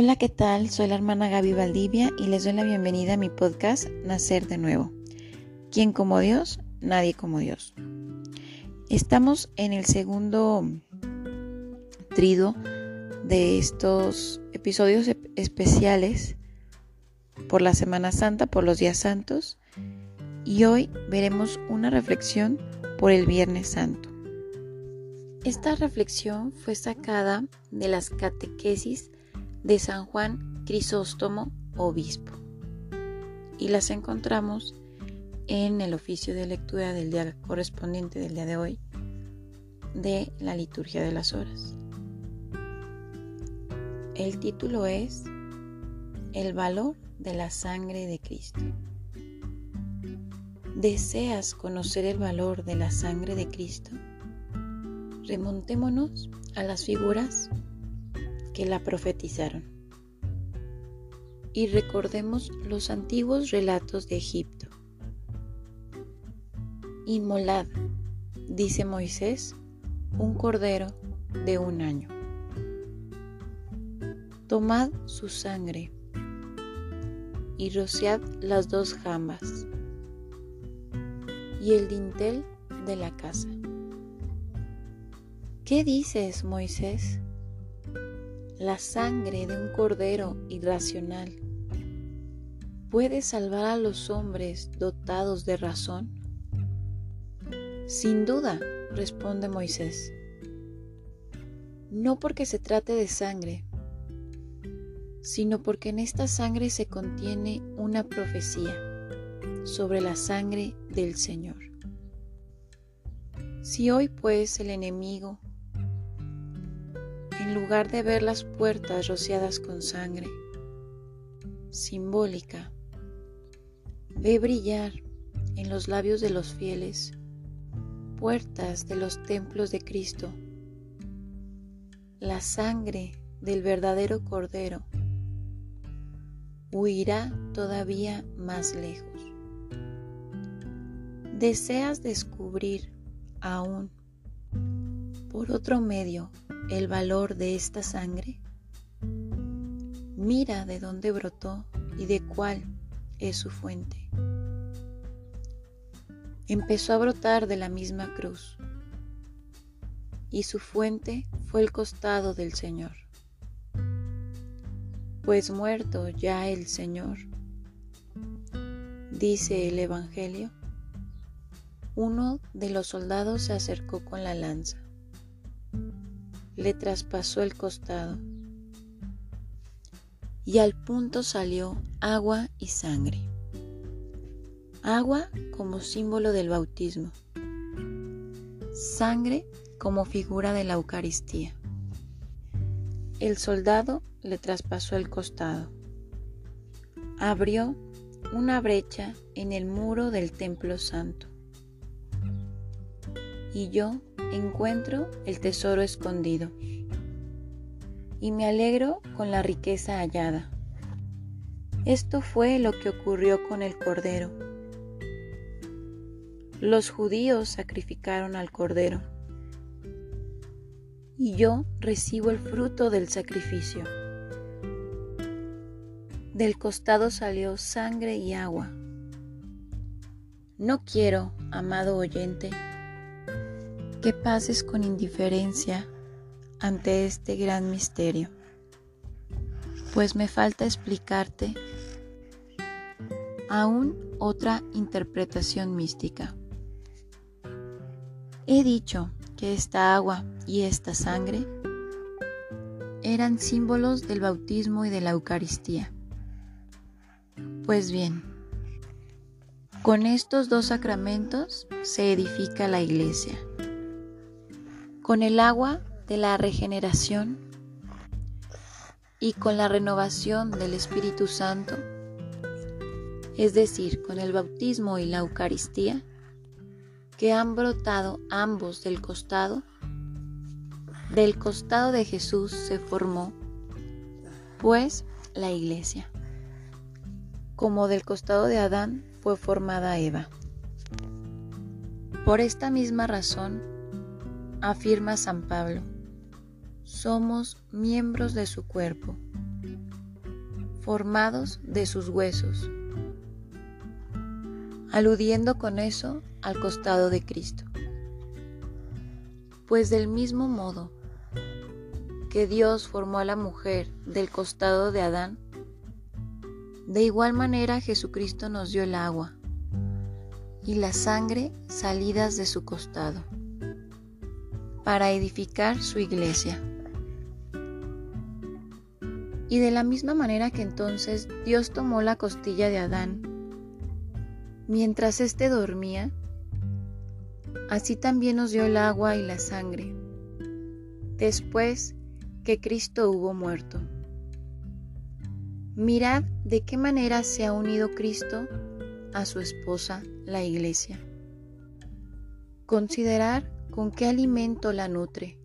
Hola, ¿qué tal? Soy la hermana Gaby Valdivia y les doy la bienvenida a mi podcast Nacer de Nuevo. ¿Quién como Dios? Nadie como Dios. Estamos en el segundo trido de estos episodios especiales por la Semana Santa, por los días santos, y hoy veremos una reflexión por el Viernes Santo. Esta reflexión fue sacada de las catequesis de San Juan Crisóstomo, obispo, y las encontramos en el oficio de lectura del día correspondiente del día de hoy de la liturgia de las horas. El título es El valor de la sangre de Cristo. ¿Deseas conocer el valor de la sangre de Cristo? Remontémonos a las figuras que la profetizaron y recordemos los antiguos relatos de Egipto. Inmolad, dice Moisés, un cordero de un año. Tomad su sangre y rociad las dos jambas y el dintel de la casa. ¿Qué dices, Moisés? La sangre de un cordero irracional puede salvar a los hombres dotados de razón? Sin duda, responde Moisés. No porque se trate de sangre, sino porque en esta sangre se contiene una profecía sobre la sangre del Señor. Si hoy pues el enemigo, en lugar de ver las puertas rociadas con sangre, simbólica, ve brillar en los labios de los fieles puertas de los templos de Cristo, la sangre del verdadero Cordero huirá todavía más lejos. ¿Deseas descubrir aún por otro medio el valor de esta sangre? Mira de dónde brotó y de cuál es su fuente. Empezó a brotar de la misma cruz y su fuente fue el costado del Señor. Pues muerto ya el Señor, dice el Evangelio, uno de los soldados se acercó con la lanza, le traspasó el costado y al punto salió agua y sangre. Agua como símbolo del bautismo, sangre como figura de la Eucaristía. El soldado le traspasó el costado, abrió una brecha en el muro del templo santo y yo encuentro el tesoro escondido. Y me alegro con la riqueza hallada. Esto fue lo que ocurrió con el Cordero. Los judíos sacrificaron al Cordero. Y yo recibo el fruto del sacrificio. Del costado salió sangre y agua. No quiero, amado oyente, que pases con indiferencia ante este gran misterio, pues me falta explicarte aún otra interpretación mística. He dicho que esta agua y esta sangre eran símbolos del bautismo y de la Eucaristía. Pues bien, con estos dos sacramentos se edifica la iglesia con el agua de la regeneración y con la renovación del Espíritu Santo, es decir, con el bautismo y la Eucaristía, que han brotado ambos del costado, del costado de Jesús se formó, pues, la iglesia, como del costado de Adán fue formada Eva. Por esta misma razón, afirma San Pablo, somos miembros de su cuerpo. formados de sus huesos, aludiendo con eso al costado de Cristo. Pues del mismo modo que Dios formó a la mujer del costado de Adán, de igual manera Jesucristo nos dio el agua y la sangre salidas de su costado para edificar su iglesia. Y de la misma manera que entonces Dios tomó la costilla de Adán mientras éste dormía, así también nos dio el agua y la sangre, después que Cristo hubo muerto. Mirad de qué manera se ha unido Cristo a su esposa, la iglesia. Considerar con qué alimento la nutre.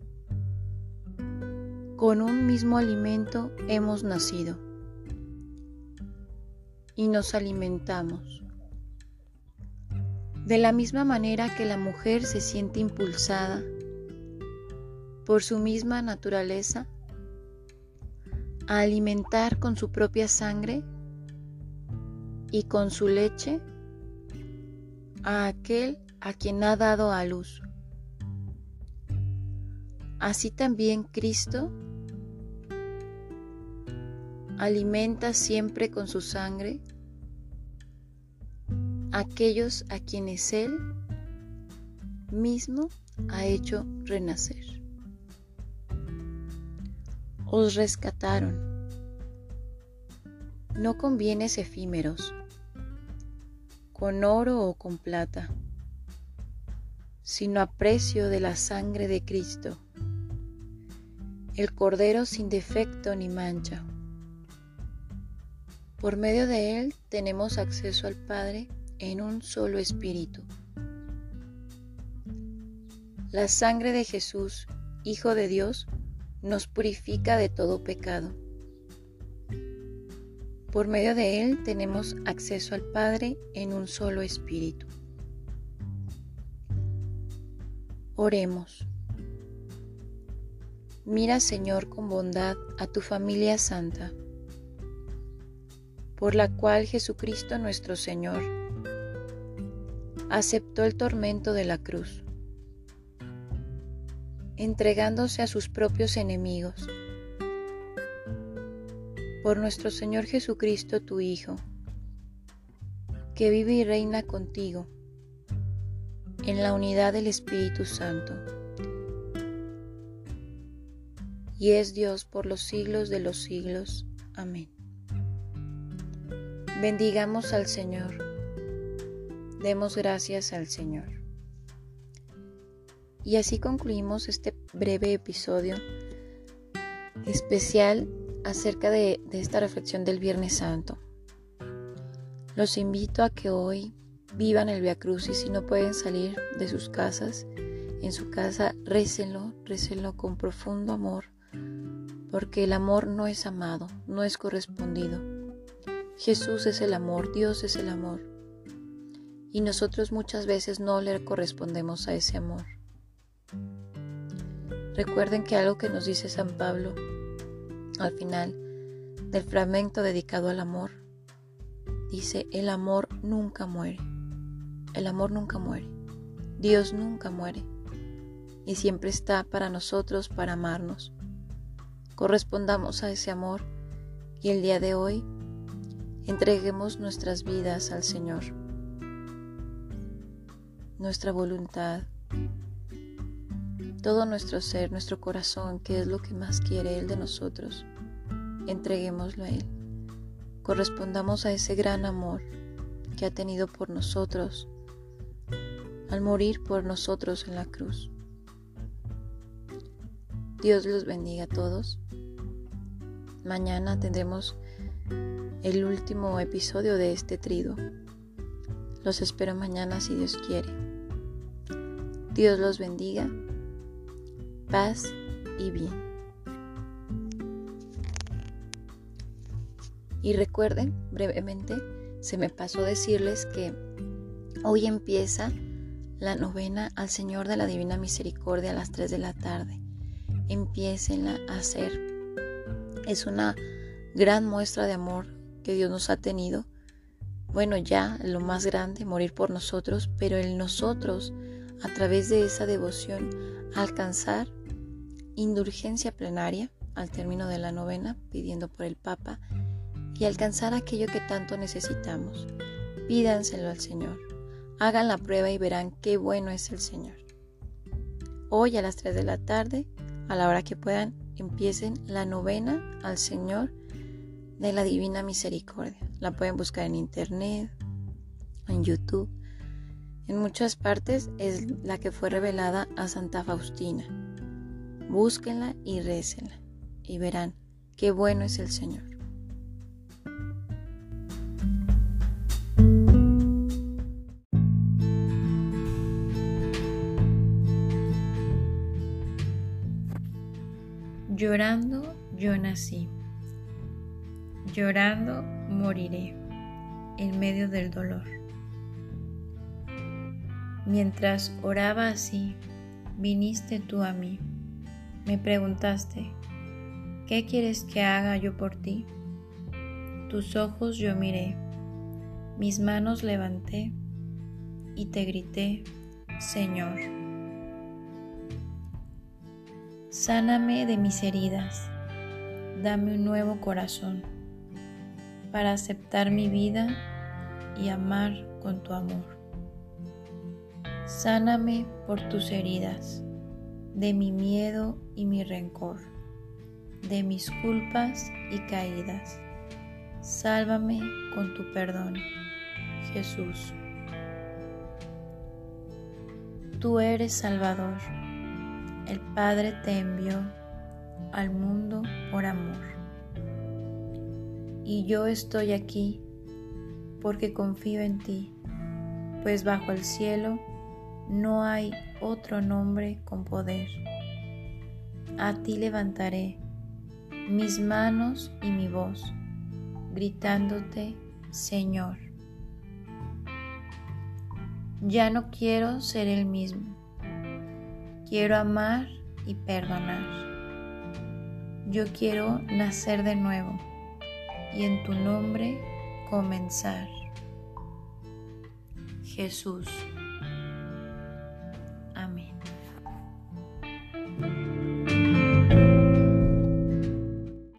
Con un mismo alimento hemos nacido y nos alimentamos. De la misma manera que la mujer se siente impulsada por su misma naturaleza a alimentar con su propia sangre y con su leche a aquel a quien ha dado a luz. Así también Cristo alimenta siempre con su sangre aquellos a quienes Él mismo ha hecho renacer os rescataron. No con bienes efímeros, con oro o con plata, sino a precio de la sangre de Cristo, el Cordero sin defecto ni mancha. Por medio de él tenemos acceso al Padre en un solo espíritu. La sangre de Jesús, Hijo de Dios, nos purifica de todo pecado. Por medio de Él tenemos acceso al Padre en un solo espíritu. Oremos. Mira, Señor, con bondad a tu familia santa, por la cual Jesucristo nuestro Señor aceptó el tormento de la cruz entregándose a sus propios enemigos. Por nuestro Señor Jesucristo, tu Hijo, que vive y reina contigo en la unidad del Espíritu Santo, y es Dios por los siglos de los siglos. Amén. Bendigamos al Señor. Demos gracias al Señor. Y así concluimos este breve episodio especial acerca de, esta reflexión del Viernes Santo. Los invito a que hoy vivan el Via Cruz y si no pueden salir de sus casas, en su casa récenlo, récenlo con profundo amor, porque el amor no es amado, no es correspondido. Jesús es el amor, Dios es el amor. Y nosotros muchas veces no le correspondemos a ese amor. Recuerden que algo que nos dice San Pablo al final del fragmento dedicado al amor, dice, el amor nunca muere. El amor nunca muere. Dios nunca muere. Y siempre está para nosotros, para amarnos. Correspondamos a ese amor y el día de hoy entreguemos nuestras vidas al Señor. Nuestra voluntad, todo nuestro ser, nuestro corazón, que es lo que más quiere Él de nosotros, entreguémoslo a Él. Correspondamos a ese gran amor que ha tenido por nosotros al morir por nosotros en la cruz. Dios los bendiga a todos. Mañana tendremos el último episodio de este trido. Los espero mañana si Dios quiere. Dios los bendiga paz y bien. Y recuerden, brevemente, se me pasó decirles que hoy empieza la novena al Señor de la Divina Misericordia a las 3 de la tarde. Empiecenla a hacer. Es una gran muestra de amor que Dios nos ha tenido. Bueno, ya lo más grande, morir por nosotros, pero el nosotros, a través de esa devoción, alcanzar indulgencia plenaria al término de la novena, pidiendo por el Papa, y alcanzar aquello que tanto necesitamos. Pídanselo al Señor. Hagan la prueba y verán qué bueno es el Señor. Hoy a las 3 de la tarde, a la hora que puedan, empiecen la novena al Señor de la Divina Misericordia. La pueden buscar en internet, en YouTube. En muchas partes es la que fue revelada a Santa Faustina. Búsquenla y récenla y verán qué bueno es el Señor. Llorando yo nací, llorando moriré en medio del dolor. Mientras oraba así, viniste tú a mí, me preguntaste, ¿qué quieres que haga yo por ti? Tus ojos yo miré, mis manos levanté y te grité, Señor. Sáname de mis heridas, dame un nuevo corazón para aceptar mi vida y amar con tu amor. Sáname por tus heridas, de mi miedo y mi rencor, de mis culpas y caídas. Sálvame con tu perdón, Jesús. Tú eres Salvador el Padre te envió al mundo por amor. Y yo estoy aquí porque confío en ti, pues bajo el cielo no hay otro nombre con poder. A ti levantaré mis manos y mi voz, gritándote, Señor. Ya no quiero ser el mismo Quiero amar y perdonar. Yo quiero nacer de nuevo y en tu nombre comenzar. Jesús.